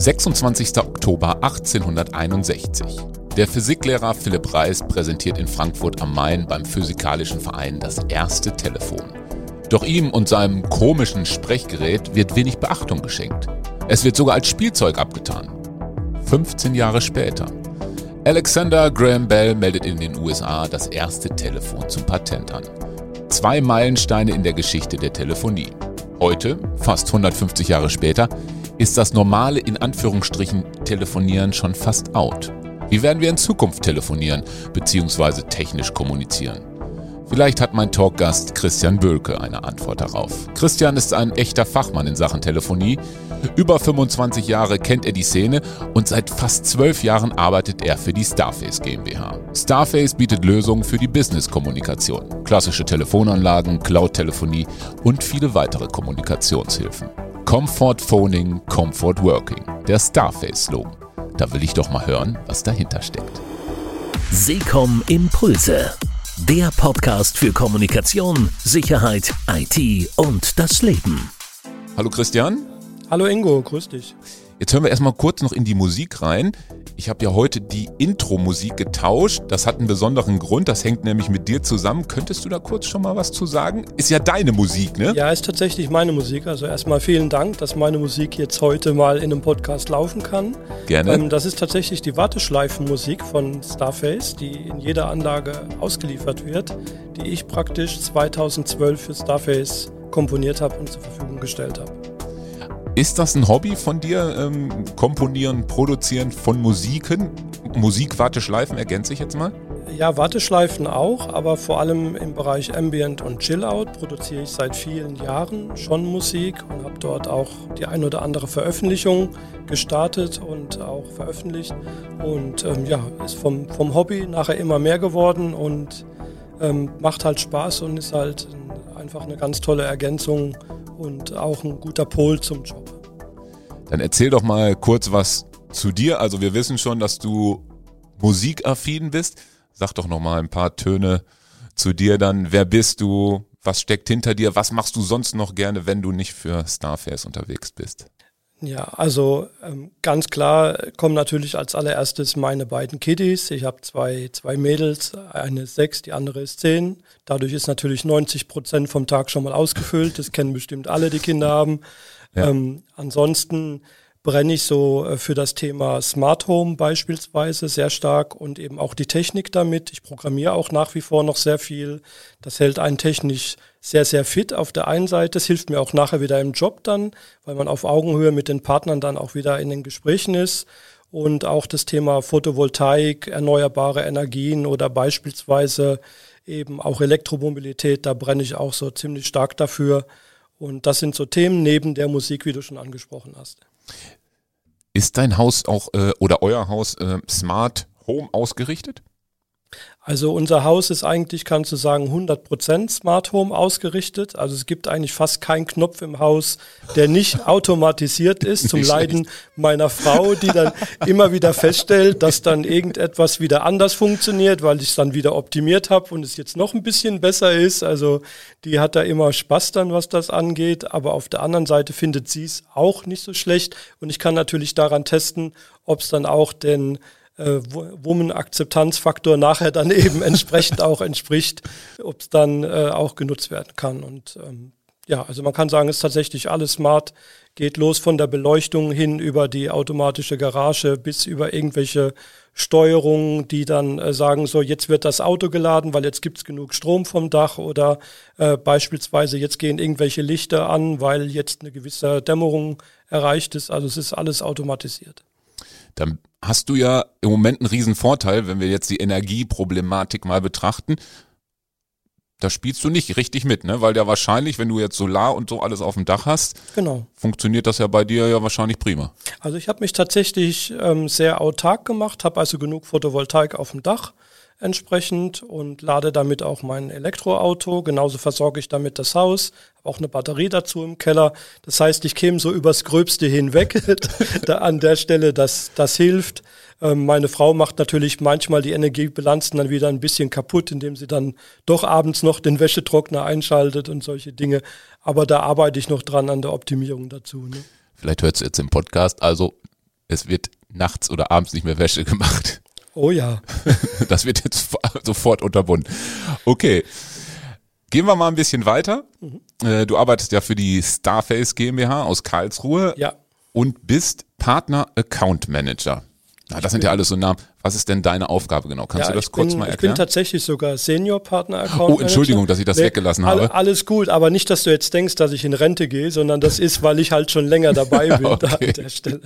26. Oktober 1861. Der Physiklehrer Philipp Reis präsentiert in Frankfurt am Main beim Physikalischen Verein das erste Telefon. Doch ihm und seinem komischen Sprechgerät wird wenig Beachtung geschenkt. Es wird sogar als Spielzeug abgetan. 15 Jahre später. Alexander Graham Bell meldet in den USA das erste Telefon zum Patent an. Zwei Meilensteine in der Geschichte der Telefonie. Heute, fast 150 Jahre später, ist das normale in Anführungsstrichen Telefonieren schon fast out. Wie werden wir in Zukunft telefonieren bzw. technisch kommunizieren? Vielleicht hat mein Talkgast Christian Bölke eine Antwort darauf. Christian ist ein echter Fachmann in Sachen Telefonie. Über 25 Jahre kennt er die Szene und seit fast 12 Jahren arbeitet er für die Starface GmbH. Starface bietet Lösungen für die Business-Kommunikation, klassische Telefonanlagen, Cloud-Telefonie und viele weitere Kommunikationshilfen. Comfort Phoning, Comfort Working. Der Starface-Slogan. Da will ich doch mal hören, was dahinter steckt. Seekom Impulse. Der Podcast für Kommunikation, Sicherheit, IT und das Leben. Hallo Christian. Hallo Ingo, grüß dich. Jetzt hören wir erstmal kurz noch in die Musik rein. Ich habe ja heute die Intro-Musik getauscht. Das hat einen besonderen Grund. Das hängt nämlich mit dir zusammen. Könntest du da kurz schon mal was zu sagen? Ist ja deine Musik, ne? Ja, ist tatsächlich meine Musik. Also erstmal vielen Dank, dass meine Musik jetzt heute mal in einem Podcast laufen kann. Gerne. Ähm, das ist tatsächlich die Warteschleifenmusik von Starface, die in jeder Anlage ausgeliefert wird, die ich praktisch 2012 für Starface komponiert habe und zur Verfügung gestellt habe. Ist das ein Hobby von dir? Ähm, komponieren, Produzieren von Musiken? Musik, Warteschleifen ergänze ich jetzt mal? Ja, Warteschleifen auch, aber vor allem im Bereich Ambient und Chillout produziere ich seit vielen Jahren schon Musik und habe dort auch die ein oder andere Veröffentlichung gestartet und auch veröffentlicht. Und ähm, ja, ist vom, vom Hobby nachher immer mehr geworden und ähm, macht halt Spaß und ist halt einfach eine ganz tolle Ergänzung und auch ein guter Pol zum Job. Dann erzähl doch mal kurz was zu dir. Also wir wissen schon, dass du musikaffin bist. Sag doch noch mal ein paar Töne zu dir dann. Wer bist du? Was steckt hinter dir? Was machst du sonst noch gerne, wenn du nicht für Starfares unterwegs bist? Ja, also ähm, ganz klar kommen natürlich als allererstes meine beiden Kiddies. Ich habe zwei, zwei Mädels, eine ist sechs, die andere ist zehn. Dadurch ist natürlich 90 Prozent vom Tag schon mal ausgefüllt. Das kennen bestimmt alle, die Kinder haben. Ähm, ansonsten brenne ich so äh, für das Thema Smart Home beispielsweise sehr stark und eben auch die Technik damit. Ich programmiere auch nach wie vor noch sehr viel. Das hält einen technisch sehr, sehr fit auf der einen Seite. Das hilft mir auch nachher wieder im Job dann, weil man auf Augenhöhe mit den Partnern dann auch wieder in den Gesprächen ist. Und auch das Thema Photovoltaik, erneuerbare Energien oder beispielsweise eben auch Elektromobilität, da brenne ich auch so ziemlich stark dafür. Und das sind so Themen neben der Musik, wie du schon angesprochen hast. Ist dein Haus auch äh, oder euer Haus äh, Smart Home ausgerichtet? Also unser Haus ist eigentlich, kannst du sagen, 100% Smart Home ausgerichtet. Also es gibt eigentlich fast keinen Knopf im Haus, der nicht automatisiert ist, zum Leiden meiner Frau, die dann immer wieder feststellt, dass dann irgendetwas wieder anders funktioniert, weil ich es dann wieder optimiert habe und es jetzt noch ein bisschen besser ist. Also die hat da immer Spaß dann, was das angeht. Aber auf der anderen Seite findet sie es auch nicht so schlecht. Und ich kann natürlich daran testen, ob es dann auch den äh, Woman-Akzeptanzfaktor nachher dann eben entsprechend auch entspricht, ob es dann äh, auch genutzt werden kann. Und ähm, ja, also man kann sagen, es ist tatsächlich alles smart, geht los von der Beleuchtung hin über die automatische Garage bis über irgendwelche Steuerungen, die dann äh, sagen, so jetzt wird das Auto geladen, weil jetzt gibt's genug Strom vom Dach oder äh, beispielsweise jetzt gehen irgendwelche Lichter an, weil jetzt eine gewisse Dämmerung erreicht ist. Also es ist alles automatisiert dann hast du ja im Moment einen riesen Vorteil, wenn wir jetzt die Energieproblematik mal betrachten. Da spielst du nicht richtig mit, ne? Weil ja wahrscheinlich, wenn du jetzt Solar und so alles auf dem Dach hast, genau. funktioniert das ja bei dir ja wahrscheinlich prima. Also ich habe mich tatsächlich ähm, sehr autark gemacht, habe also genug Photovoltaik auf dem Dach entsprechend und lade damit auch mein Elektroauto. Genauso versorge ich damit das Haus, auch eine Batterie dazu im Keller. Das heißt, ich käme so übers Gröbste hinweg da an der Stelle, das, das hilft. Ähm, meine Frau macht natürlich manchmal die Energiebilanzen dann wieder ein bisschen kaputt, indem sie dann doch abends noch den Wäschetrockner einschaltet und solche Dinge. Aber da arbeite ich noch dran an der Optimierung dazu. Ne? Vielleicht hört es jetzt im Podcast. Also es wird nachts oder abends nicht mehr Wäsche gemacht. Oh ja. Das wird jetzt sofort unterbunden. Okay. Gehen wir mal ein bisschen weiter. Mhm. Äh, du arbeitest ja für die Starface GmbH aus Karlsruhe. Ja. Und bist Partner Account Manager. Na, das sind ja alles so Namen. Was ist denn deine Aufgabe genau? Kannst ja, du das kurz bin, mal erklären? Ich bin tatsächlich sogar Senior Partner Account Oh, Entschuldigung, Manager. dass ich das nee, weggelassen habe. Alles gut, aber nicht, dass du jetzt denkst, dass ich in Rente gehe, sondern das ist, weil ich halt schon länger dabei bin okay. an der Stelle.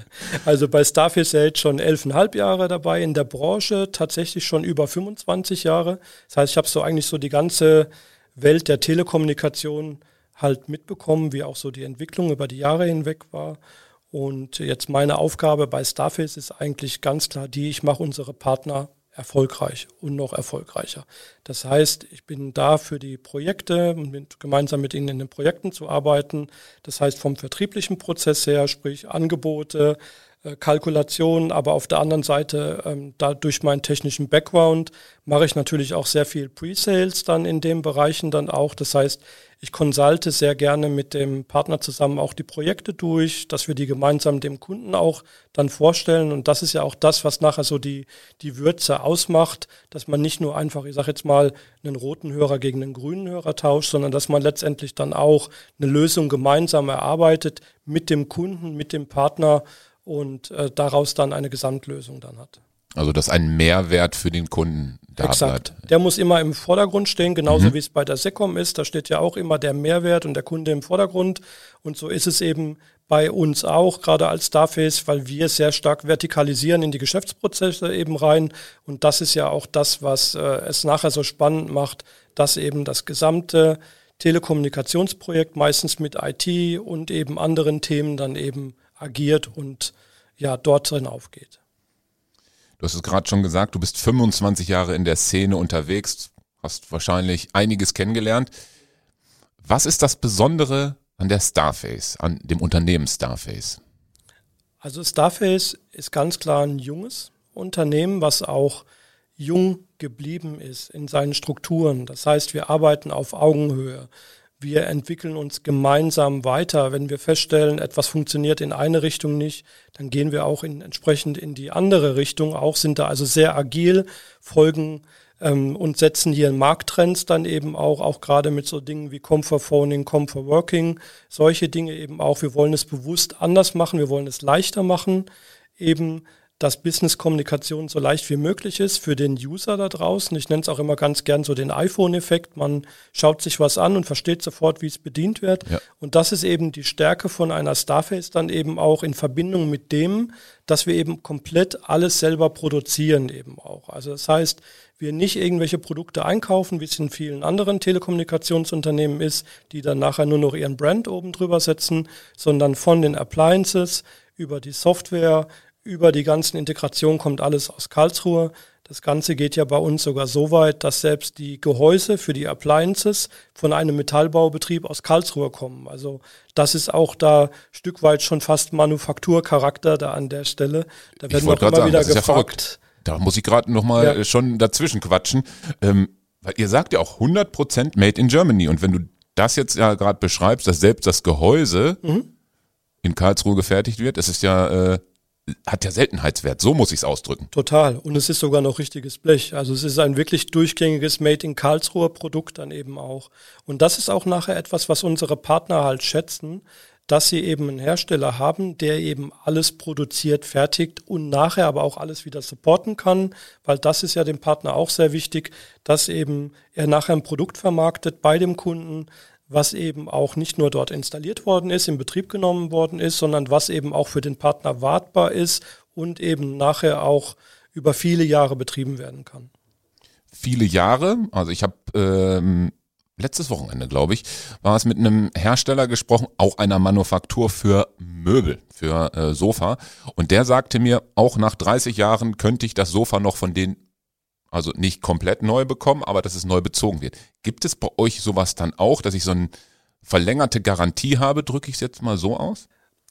Also bei Staff ist er jetzt schon elfeinhalb Jahre dabei, in der Branche tatsächlich schon über 25 Jahre. Das heißt, ich habe so eigentlich so die ganze Welt der Telekommunikation halt mitbekommen, wie auch so die Entwicklung über die Jahre hinweg war. Und jetzt meine Aufgabe bei Starface ist eigentlich ganz klar die, ich mache unsere Partner erfolgreich und noch erfolgreicher. Das heißt, ich bin da für die Projekte und mit, gemeinsam mit ihnen in den Projekten zu arbeiten. Das heißt, vom vertrieblichen Prozess her, sprich Angebote, Kalkulationen, aber auf der anderen Seite, ähm, da durch meinen technischen Background, mache ich natürlich auch sehr viel Pre-Sales dann in den Bereichen dann auch. Das heißt, ich konsulte sehr gerne mit dem Partner zusammen auch die Projekte durch, dass wir die gemeinsam dem Kunden auch dann vorstellen. Und das ist ja auch das, was nachher so die, die Würze ausmacht, dass man nicht nur einfach, ich sage jetzt mal, einen roten Hörer gegen einen grünen Hörer tauscht, sondern dass man letztendlich dann auch eine Lösung gemeinsam erarbeitet mit dem Kunden, mit dem Partner und äh, daraus dann eine Gesamtlösung dann hat. Also dass ein Mehrwert für den Kunden da Exakt. bleibt. Der muss immer im Vordergrund stehen, genauso mhm. wie es bei der Secom ist. Da steht ja auch immer der Mehrwert und der Kunde im Vordergrund. Und so ist es eben bei uns auch, gerade als Starface, weil wir sehr stark vertikalisieren in die Geschäftsprozesse eben rein. Und das ist ja auch das, was äh, es nachher so spannend macht, dass eben das gesamte Telekommunikationsprojekt meistens mit IT und eben anderen Themen dann eben agiert und ja dort drin aufgeht. Du hast es gerade schon gesagt, du bist 25 Jahre in der Szene unterwegs, hast wahrscheinlich einiges kennengelernt. Was ist das Besondere an der Starface, an dem Unternehmen Starface? Also Starface ist ganz klar ein junges Unternehmen, was auch jung geblieben ist in seinen Strukturen. Das heißt, wir arbeiten auf Augenhöhe wir entwickeln uns gemeinsam weiter. Wenn wir feststellen, etwas funktioniert in eine Richtung nicht, dann gehen wir auch in, entsprechend in die andere Richtung. Auch sind da also sehr agil, folgen ähm, und setzen hier Markttrends dann eben auch, auch gerade mit so Dingen wie Comfort Phoning, Comfort Working, solche Dinge eben auch. Wir wollen es bewusst anders machen, wir wollen es leichter machen, eben dass Business-Kommunikation so leicht wie möglich ist für den User da draußen. Ich nenne es auch immer ganz gern so den iPhone-Effekt. Man schaut sich was an und versteht sofort, wie es bedient wird. Ja. Und das ist eben die Stärke von einer Starface dann eben auch in Verbindung mit dem, dass wir eben komplett alles selber produzieren eben auch. Also das heißt, wir nicht irgendwelche Produkte einkaufen, wie es in vielen anderen Telekommunikationsunternehmen ist, die dann nachher nur noch ihren Brand oben drüber setzen, sondern von den Appliances über die Software, über die ganzen Integrationen kommt alles aus Karlsruhe. Das Ganze geht ja bei uns sogar so weit, dass selbst die Gehäuse für die Appliances von einem Metallbaubetrieb aus Karlsruhe kommen. Also das ist auch da Stück weit schon fast Manufakturcharakter da an der Stelle. Da werden wir auch immer sagen, wieder gefragt. Ja da muss ich gerade nochmal ja. schon dazwischen quatschen. Ähm, weil ihr sagt ja auch 100% Made in Germany. Und wenn du das jetzt ja gerade beschreibst, dass selbst das Gehäuse mhm. in Karlsruhe gefertigt wird, das ist ja... Äh, hat ja Seltenheitswert, so muss ich es ausdrücken. Total. Und es ist sogar noch richtiges Blech. Also es ist ein wirklich durchgängiges Made in Karlsruher Produkt dann eben auch. Und das ist auch nachher etwas, was unsere Partner halt schätzen, dass sie eben einen Hersteller haben, der eben alles produziert, fertigt und nachher aber auch alles wieder supporten kann, weil das ist ja dem Partner auch sehr wichtig, dass eben er nachher ein Produkt vermarktet bei dem Kunden, was eben auch nicht nur dort installiert worden ist, in Betrieb genommen worden ist, sondern was eben auch für den Partner wartbar ist und eben nachher auch über viele Jahre betrieben werden kann. Viele Jahre, also ich habe ähm, letztes Wochenende, glaube ich, war es mit einem Hersteller gesprochen, auch einer Manufaktur für Möbel, für äh, Sofa. Und der sagte mir, auch nach 30 Jahren könnte ich das Sofa noch von denen also nicht komplett neu bekommen, aber dass es neu bezogen wird. Gibt es bei euch sowas dann auch, dass ich so eine verlängerte Garantie habe, drücke ich es jetzt mal so aus?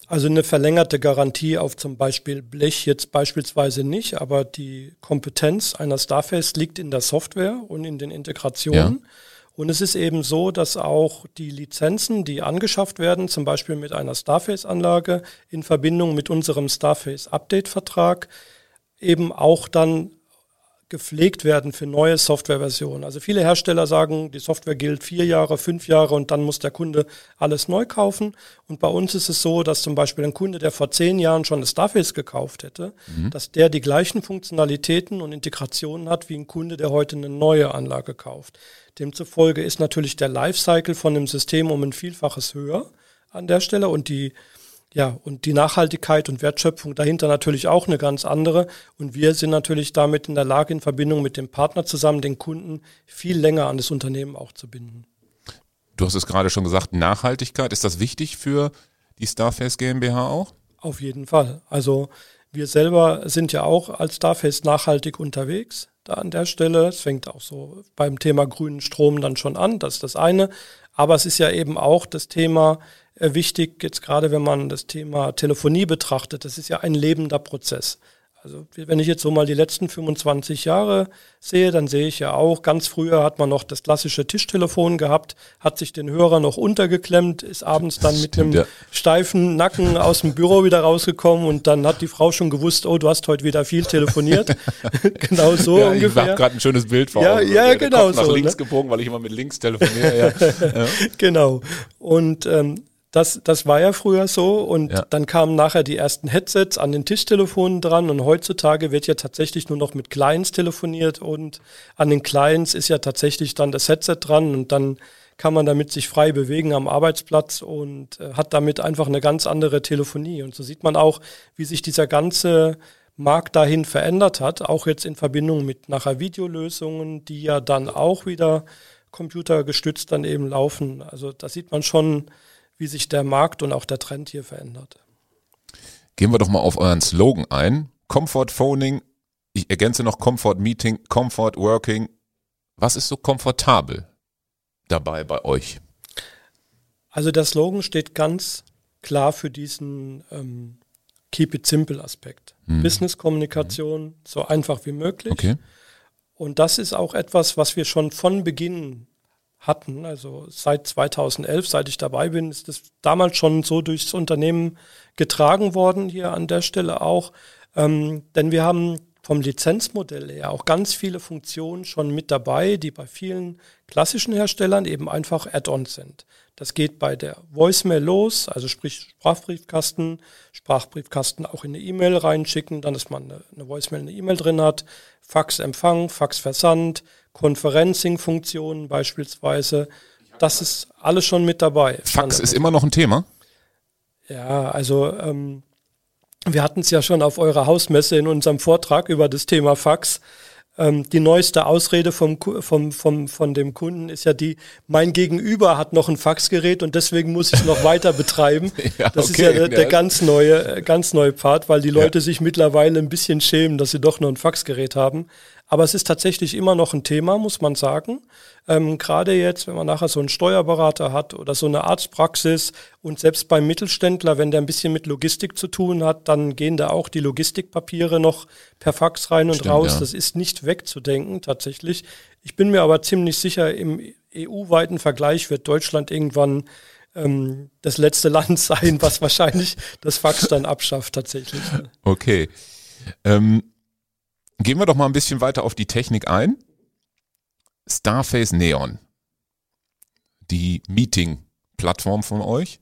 Also eine verlängerte Garantie auf zum Beispiel Blech jetzt beispielsweise nicht, aber die Kompetenz einer Starface liegt in der Software und in den Integrationen. Ja. Und es ist eben so, dass auch die Lizenzen, die angeschafft werden, zum Beispiel mit einer Starface-Anlage in Verbindung mit unserem Starface-Update-Vertrag, eben auch dann gepflegt werden für neue Softwareversionen. Also viele Hersteller sagen, die Software gilt vier Jahre, fünf Jahre und dann muss der Kunde alles neu kaufen. Und bei uns ist es so, dass zum Beispiel ein Kunde, der vor zehn Jahren schon eine Starface gekauft hätte, mhm. dass der die gleichen Funktionalitäten und Integrationen hat wie ein Kunde, der heute eine neue Anlage kauft. Demzufolge ist natürlich der Lifecycle von dem System um ein Vielfaches höher an der Stelle und die ja, und die Nachhaltigkeit und Wertschöpfung dahinter natürlich auch eine ganz andere. Und wir sind natürlich damit in der Lage, in Verbindung mit dem Partner zusammen den Kunden viel länger an das Unternehmen auch zu binden. Du hast es gerade schon gesagt, Nachhaltigkeit, ist das wichtig für die Starface GmbH auch? Auf jeden Fall. Also wir selber sind ja auch als Starface nachhaltig unterwegs da an der Stelle. Es fängt auch so beim Thema grünen Strom dann schon an, das ist das eine. Aber es ist ja eben auch das Thema, wichtig, jetzt gerade wenn man das Thema Telefonie betrachtet, das ist ja ein lebender Prozess. Also wenn ich jetzt so mal die letzten 25 Jahre sehe, dann sehe ich ja auch, ganz früher hat man noch das klassische Tischtelefon gehabt, hat sich den Hörer noch untergeklemmt, ist abends dann mit Stimmt, einem ja. steifen Nacken aus dem Büro wieder rausgekommen und dann hat die Frau schon gewusst, oh, du hast heute wieder viel telefoniert. genau so ja, ungefähr. Ich habe gerade ein schönes Bild vor ja, Augen. Ja, genau Kopf so. Nach links ne? gebogen, weil ich immer mit links telefoniere. ja. genau. Und ähm, das, das war ja früher so und ja. dann kamen nachher die ersten Headsets an den Tischtelefonen dran und heutzutage wird ja tatsächlich nur noch mit Clients telefoniert und an den Clients ist ja tatsächlich dann das Headset dran und dann kann man damit sich frei bewegen am Arbeitsplatz und äh, hat damit einfach eine ganz andere Telefonie. Und so sieht man auch, wie sich dieser ganze Markt dahin verändert hat, auch jetzt in Verbindung mit nachher Videolösungen, die ja dann auch wieder computergestützt dann eben laufen. Also da sieht man schon, wie sich der Markt und auch der Trend hier verändert. Gehen wir doch mal auf euren Slogan ein. Comfort Phoning, ich ergänze noch Comfort Meeting, Comfort Working. Was ist so komfortabel dabei bei euch? Also der Slogan steht ganz klar für diesen ähm, Keep it simple Aspekt. Hm. Business-Kommunikation hm. so einfach wie möglich. Okay. Und das ist auch etwas, was wir schon von Beginn hatten. Also seit 2011, seit ich dabei bin, ist das damals schon so durchs Unternehmen getragen worden, hier an der Stelle auch. Ähm, denn wir haben vom Lizenzmodell her auch ganz viele Funktionen schon mit dabei, die bei vielen klassischen Herstellern eben einfach Add-ons sind. Das geht bei der Voicemail los, also sprich Sprachbriefkasten, Sprachbriefkasten auch in eine E-Mail reinschicken, dann, dass man eine, eine Voicemail, eine E-Mail drin hat, Faxempfang, Faxversand, Conferencing-Funktionen beispielsweise. Das ist alles schon mit dabei. Fax ist immer noch ein Thema? Ja, also ähm, wir hatten es ja schon auf eurer Hausmesse in unserem Vortrag über das Thema Fax. Ähm, die neueste Ausrede vom, vom, vom, von dem Kunden ist ja die, mein Gegenüber hat noch ein Faxgerät und deswegen muss ich es noch weiter betreiben. ja, das okay, ist ja der, der, ganz neue, ganz neue Part, weil die Leute ja. sich mittlerweile ein bisschen schämen, dass sie doch noch ein Faxgerät haben. Aber es ist tatsächlich immer noch ein Thema, muss man sagen. Ähm, Gerade jetzt, wenn man nachher so einen Steuerberater hat oder so eine Arztpraxis und selbst beim Mittelständler, wenn der ein bisschen mit Logistik zu tun hat, dann gehen da auch die Logistikpapiere noch per Fax rein und Stimmt, raus. Ja. Das ist nicht wegzudenken tatsächlich. Ich bin mir aber ziemlich sicher, im EU-weiten Vergleich wird Deutschland irgendwann ähm, das letzte Land sein, was wahrscheinlich das Fax dann abschafft tatsächlich. Okay. Ähm, Gehen wir doch mal ein bisschen weiter auf die Technik ein. Starface Neon, die Meeting-Plattform von euch.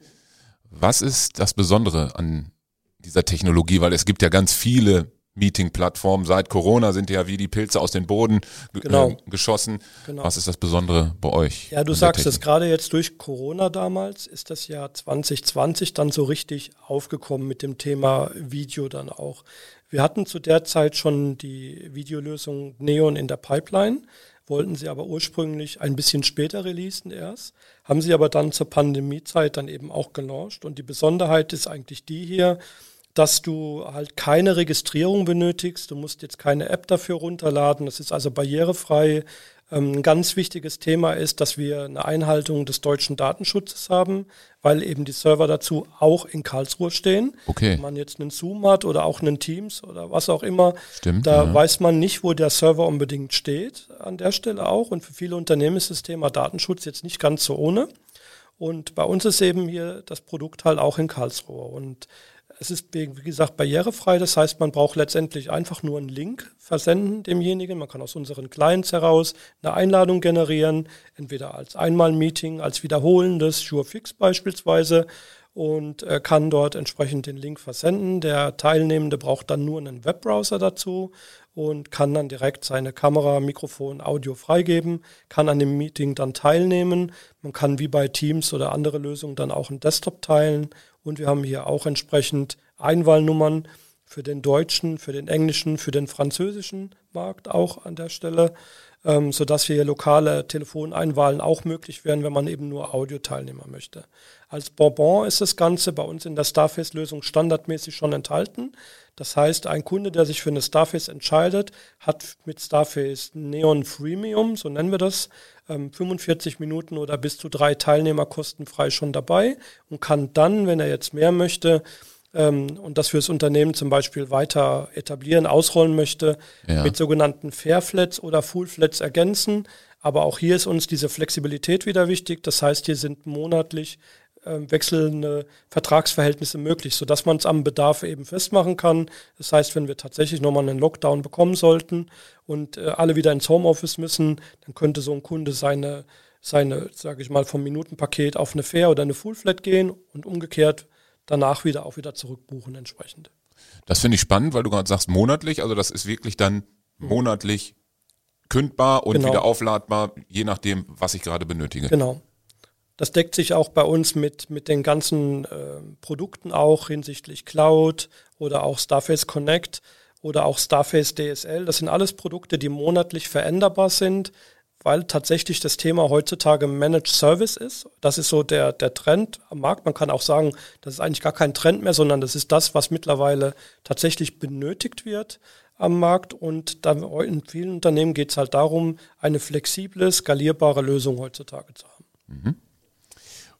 Was ist das Besondere an dieser Technologie? Weil es gibt ja ganz viele Meeting-Plattformen. Seit Corona sind ja wie die Pilze aus dem Boden genau. äh, geschossen. Genau. Was ist das Besondere bei euch? Ja, du sagst es, gerade jetzt durch Corona damals ist das Jahr 2020 dann so richtig aufgekommen mit dem Thema Video dann auch. Wir hatten zu der Zeit schon die Videolösung Neon in der Pipeline, wollten sie aber ursprünglich ein bisschen später releasen erst, haben sie aber dann zur Pandemiezeit dann eben auch gelauncht. Und die Besonderheit ist eigentlich die hier, dass du halt keine Registrierung benötigst. Du musst jetzt keine App dafür runterladen. Das ist also barrierefrei. Ähm, ein ganz wichtiges Thema ist, dass wir eine Einhaltung des deutschen Datenschutzes haben, weil eben die Server dazu auch in Karlsruhe stehen. Okay. Wenn man jetzt einen Zoom hat oder auch einen Teams oder was auch immer, Stimmt, da ja. weiß man nicht, wo der Server unbedingt steht an der Stelle auch. Und für viele Unternehmen ist das Thema Datenschutz jetzt nicht ganz so ohne. Und bei uns ist eben hier das Produkt halt auch in Karlsruhe. Und es ist, wie gesagt, barrierefrei. Das heißt, man braucht letztendlich einfach nur einen Link versenden demjenigen. Man kann aus unseren Clients heraus eine Einladung generieren, entweder als Einmal-Meeting, als wiederholendes, SureFix beispielsweise und äh, kann dort entsprechend den Link versenden. Der Teilnehmende braucht dann nur einen Webbrowser dazu und kann dann direkt seine Kamera, Mikrofon, Audio freigeben, kann an dem Meeting dann teilnehmen. Man kann wie bei Teams oder andere Lösungen dann auch einen Desktop teilen und wir haben hier auch entsprechend Einwahlnummern für den deutschen, für den englischen, für den französischen Markt auch an der Stelle, ähm, sodass hier lokale Telefoneinwahlen auch möglich wären, wenn man eben nur Audioteilnehmer möchte. Als Bonbon ist das Ganze bei uns in der Starface-Lösung standardmäßig schon enthalten. Das heißt, ein Kunde, der sich für eine Starface entscheidet, hat mit Starface Neon Freemium, so nennen wir das, 45 ähm, Minuten oder bis zu drei Teilnehmer kostenfrei schon dabei und kann dann, wenn er jetzt mehr möchte, und das fürs Unternehmen zum Beispiel weiter etablieren, ausrollen möchte, ja. mit sogenannten Fairflats oder Fullflats ergänzen. Aber auch hier ist uns diese Flexibilität wieder wichtig. Das heißt, hier sind monatlich äh, wechselnde Vertragsverhältnisse möglich, sodass man es am Bedarf eben festmachen kann. Das heißt, wenn wir tatsächlich nochmal einen Lockdown bekommen sollten und äh, alle wieder ins Homeoffice müssen, dann könnte so ein Kunde seine, seine sage ich mal, vom Minutenpaket auf eine Fair oder eine Fullflat gehen und umgekehrt danach wieder auch wieder zurückbuchen entsprechend. Das finde ich spannend, weil du gerade sagst monatlich, also das ist wirklich dann monatlich kündbar und genau. wieder aufladbar, je nachdem, was ich gerade benötige. Genau. Das deckt sich auch bei uns mit, mit den ganzen äh, Produkten auch hinsichtlich Cloud oder auch Starface Connect oder auch Starface DSL. Das sind alles Produkte, die monatlich veränderbar sind, weil tatsächlich das Thema heutzutage Managed Service ist. Das ist so der, der Trend am Markt. Man kann auch sagen, das ist eigentlich gar kein Trend mehr, sondern das ist das, was mittlerweile tatsächlich benötigt wird am Markt. Und dann in vielen Unternehmen geht es halt darum, eine flexible, skalierbare Lösung heutzutage zu haben. Mhm.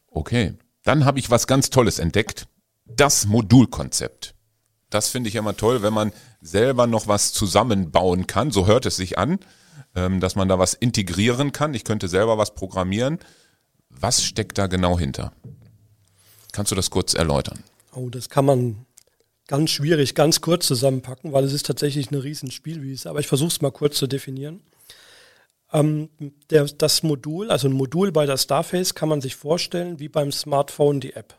Okay, dann habe ich was ganz Tolles entdeckt. Das Modulkonzept. Das finde ich immer toll, wenn man selber noch was zusammenbauen kann. So hört es sich an ähm, dass man da was integrieren kann. Ich könnte selber was programmieren. Was steckt da genau hinter? Kannst du das kurz erläutern? Oh, das kann man ganz schwierig, ganz kurz zusammenpacken, weil es ist tatsächlich eine riesen Spielwiese. Aber ich versuche es mal kurz zu definieren. Ähm, der, das Modul, also ein Modul bei der Starface kann man sich vorstellen wie beim Smartphone die App.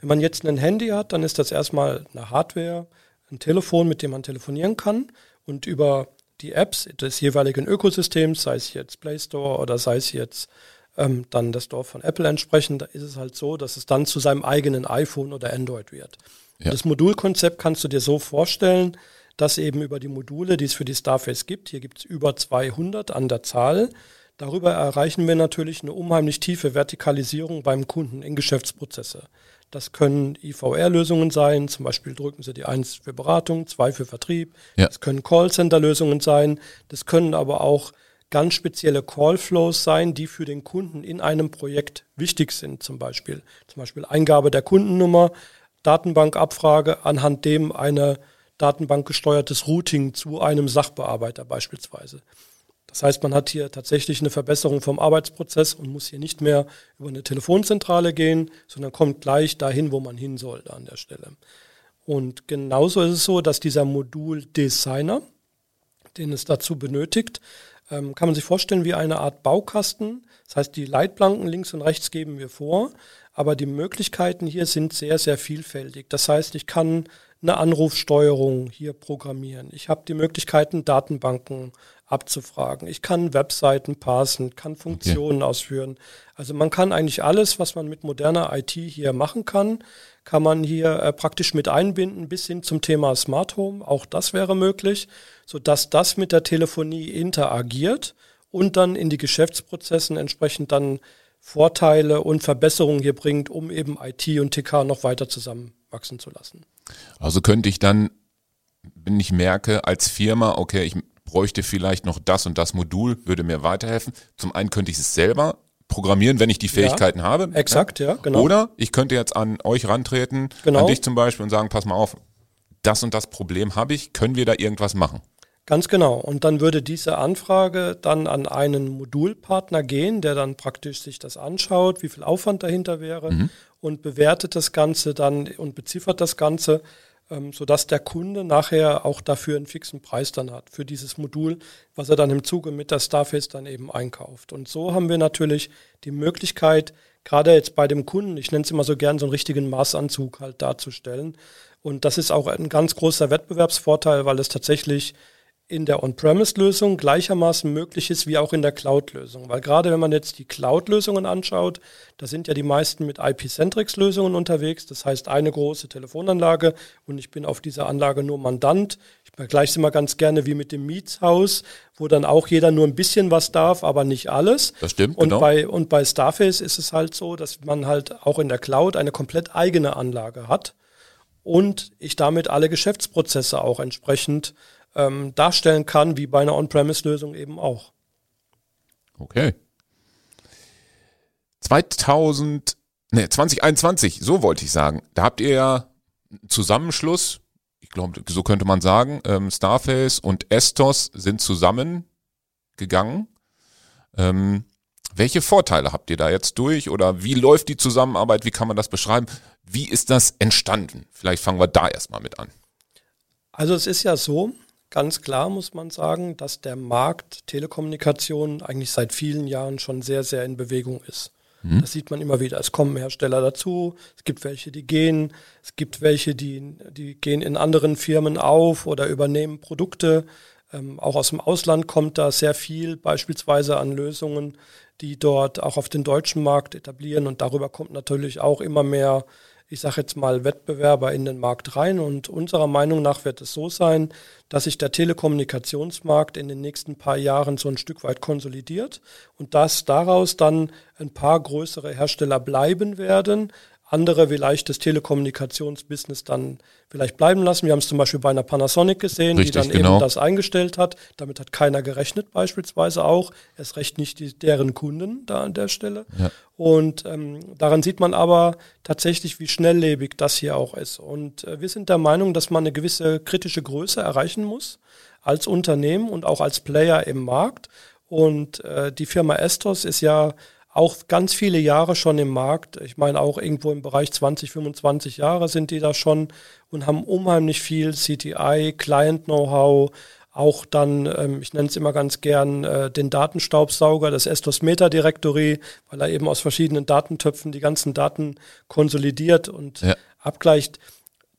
Wenn man jetzt ein Handy hat, dann ist das erstmal eine Hardware, ein Telefon, mit dem man telefonieren kann und über die Apps des jeweiligen Ökosystems, sei es jetzt Play Store oder sei es jetzt ähm, dann das Store von Apple entsprechend, da ist es halt so, dass es dann zu seinem eigenen iPhone oder Android wird. Ja. Das Modulkonzept kannst du dir so vorstellen, dass eben über die Module, die es für die Starface gibt, hier gibt es über 200 an der Zahl, darüber erreichen wir natürlich eine unheimlich tiefe Vertikalisierung beim Kunden in Geschäftsprozesse. Das können IVR-Lösungen sein, zum Beispiel drücken Sie die 1 für Beratung, 2 für Vertrieb. Ja. Das können Callcenter-Lösungen sein. Das können aber auch ganz spezielle Callflows sein, die für den Kunden in einem Projekt wichtig sind. Zum Beispiel, zum Beispiel Eingabe der Kundennummer, Datenbankabfrage, anhand dem eine datenbankgesteuertes Routing zu einem Sachbearbeiter beispielsweise. Das heißt, man hat hier tatsächlich eine Verbesserung vom Arbeitsprozess und muss hier nicht mehr über eine Telefonzentrale gehen, sondern kommt gleich dahin, wo man hin soll an der Stelle. Und genauso ist es so, dass dieser Moduldesigner, den es dazu benötigt, ähm, kann man sich vorstellen wie eine Art Baukasten. Das heißt, die Leitplanken links und rechts geben wir vor, aber die Möglichkeiten hier sind sehr, sehr vielfältig. Das heißt, ich kann eine Anrufsteuerung hier programmieren. Ich habe die Möglichkeiten, Datenbanken abzufragen. Ich kann Webseiten parsen, kann Funktionen okay. ausführen. Also man kann eigentlich alles, was man mit moderner IT hier machen kann, kann man hier äh, praktisch mit einbinden bis hin zum Thema Smart Home. Auch das wäre möglich, sodass das mit der Telefonie interagiert und dann in die Geschäftsprozessen entsprechend dann Vorteile und Verbesserungen hier bringt, um eben IT und TK noch weiter zusammenwachsen zu lassen. Also könnte ich dann, wenn ich merke als Firma, okay, ich bräuchte vielleicht noch das und das Modul, würde mir weiterhelfen. Zum einen könnte ich es selber programmieren, wenn ich die Fähigkeiten ja, habe. Exakt, ja, genau. Oder ich könnte jetzt an euch rantreten, genau. an dich zum Beispiel und sagen, pass mal auf, das und das Problem habe ich, können wir da irgendwas machen? Ganz genau. Und dann würde diese Anfrage dann an einen Modulpartner gehen, der dann praktisch sich das anschaut, wie viel Aufwand dahinter wäre mhm. und bewertet das Ganze dann und beziffert das Ganze, ähm, sodass der Kunde nachher auch dafür einen fixen Preis dann hat für dieses Modul, was er dann im Zuge mit der Starface dann eben einkauft. Und so haben wir natürlich die Möglichkeit, gerade jetzt bei dem Kunden, ich nenne es immer so gern, so einen richtigen Maßanzug halt darzustellen. Und das ist auch ein ganz großer Wettbewerbsvorteil, weil es tatsächlich in der On-Premise-Lösung gleichermaßen möglich ist wie auch in der Cloud-Lösung. Weil gerade wenn man jetzt die Cloud-Lösungen anschaut, da sind ja die meisten mit IP-Centrics-Lösungen unterwegs. Das heißt eine große Telefonanlage und ich bin auf dieser Anlage nur Mandant. Ich vergleiche es immer ganz gerne wie mit dem Mietshaus, wo dann auch jeder nur ein bisschen was darf, aber nicht alles. Das stimmt, und genau. Bei, und bei Starface ist es halt so, dass man halt auch in der Cloud eine komplett eigene Anlage hat und ich damit alle Geschäftsprozesse auch entsprechend ähm, darstellen kann, wie bei einer On-Premise-Lösung eben auch. Okay. 2000, ne, 2021, so wollte ich sagen. Da habt ihr ja einen Zusammenschluss, ich glaube, so könnte man sagen, ähm, Starface und Estos sind zusammengegangen. Ähm, welche Vorteile habt ihr da jetzt durch oder wie läuft die Zusammenarbeit? Wie kann man das beschreiben? Wie ist das entstanden? Vielleicht fangen wir da erstmal mit an. Also es ist ja so, Ganz klar muss man sagen, dass der Markt Telekommunikation eigentlich seit vielen Jahren schon sehr, sehr in Bewegung ist. Mhm. Das sieht man immer wieder. Es kommen Hersteller dazu, es gibt welche, die gehen, es gibt welche, die, die gehen in anderen Firmen auf oder übernehmen Produkte. Ähm, auch aus dem Ausland kommt da sehr viel, beispielsweise an Lösungen, die dort auch auf den deutschen Markt etablieren. Und darüber kommt natürlich auch immer mehr ich sage jetzt mal, Wettbewerber in den Markt rein. Und unserer Meinung nach wird es so sein, dass sich der Telekommunikationsmarkt in den nächsten paar Jahren so ein Stück weit konsolidiert und dass daraus dann ein paar größere Hersteller bleiben werden, andere vielleicht das Telekommunikationsbusiness dann vielleicht bleiben lassen. Wir haben es zum Beispiel bei einer Panasonic gesehen, Richtig, die dann genau. eben das eingestellt hat. Damit hat keiner gerechnet beispielsweise auch. Erst recht nicht die, deren Kunden da an der Stelle. Ja. Und ähm, daran sieht man aber tatsächlich, wie schnelllebig das hier auch ist. Und äh, wir sind der Meinung, dass man eine gewisse kritische Größe erreichen muss als Unternehmen und auch als Player im Markt. Und äh, die Firma Estos ist ja auch ganz viele Jahre schon im Markt. Ich meine, auch irgendwo im Bereich 20, 25 Jahre sind die da schon und haben unheimlich viel CTI, Client-Know-how, auch dann, ähm, ich nenne es immer ganz gern, äh, den Datenstaubsauger, das Estos Meta Directory, weil er eben aus verschiedenen Datentöpfen die ganzen Daten konsolidiert und ja. abgleicht.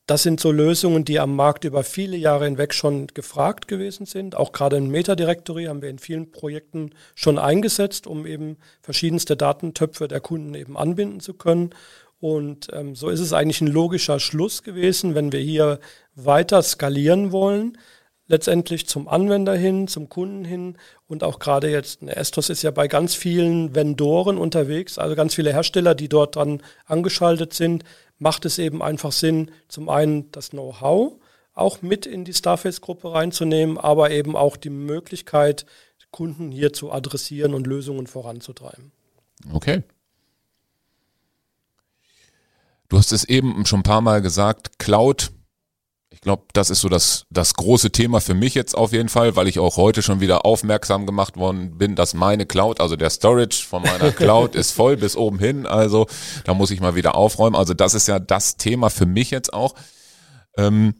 Das sind so Lösungen, die am Markt über viele Jahre hinweg schon gefragt gewesen sind. Auch gerade in Meta-Directory haben wir in vielen Projekten schon eingesetzt, um eben verschiedenste Datentöpfe der Kunden eben anbinden zu können. Und ähm, so ist es eigentlich ein logischer Schluss gewesen, wenn wir hier weiter skalieren wollen, letztendlich zum Anwender hin, zum Kunden hin und auch gerade jetzt, ne, Estos ist ja bei ganz vielen Vendoren unterwegs, also ganz viele Hersteller, die dort dann angeschaltet sind, macht es eben einfach Sinn, zum einen das Know-how auch mit in die Starface-Gruppe reinzunehmen, aber eben auch die Möglichkeit, Kunden hier zu adressieren und Lösungen voranzutreiben. Okay. Du hast es eben schon ein paar Mal gesagt, Cloud ich glaube, das ist so das, das große Thema für mich jetzt auf jeden Fall, weil ich auch heute schon wieder aufmerksam gemacht worden bin, dass meine Cloud, also der Storage von meiner Cloud ist voll bis oben hin. Also da muss ich mal wieder aufräumen. Also das ist ja das Thema für mich jetzt auch. Ähm,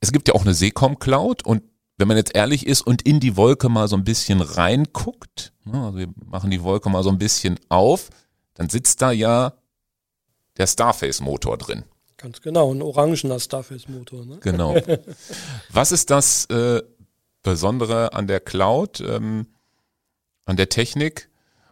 es gibt ja auch eine Seecom Cloud und wenn man jetzt ehrlich ist und in die Wolke mal so ein bisschen reinguckt, ne, also wir machen die Wolke mal so ein bisschen auf, dann sitzt da ja der Starface Motor drin. Ganz genau, ein orangener Starface-Motor. Ne? Genau. Was ist das äh, Besondere an der Cloud, ähm, an der Technik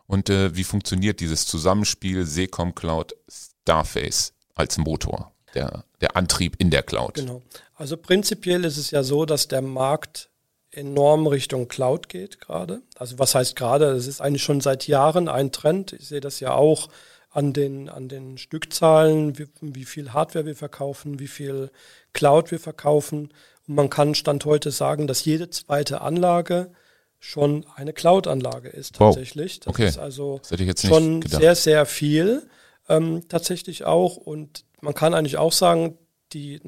und äh, wie funktioniert dieses Zusammenspiel Seecom Cloud Starface als Motor, der, der Antrieb in der Cloud? Genau. Also prinzipiell ist es ja so, dass der Markt enorm Richtung Cloud geht gerade. Also was heißt gerade? Das ist eigentlich schon seit Jahren ein Trend. Ich sehe das ja auch an den, an den Stückzahlen, wie, wie viel Hardware wir verkaufen, wie viel Cloud wir verkaufen. Und man kann Stand heute sagen, dass jede zweite Anlage schon eine Cloud-Anlage ist tatsächlich. Wow. Das okay. ist also schon sehr, sehr viel ähm, tatsächlich auch. Und man kann eigentlich auch sagen, die,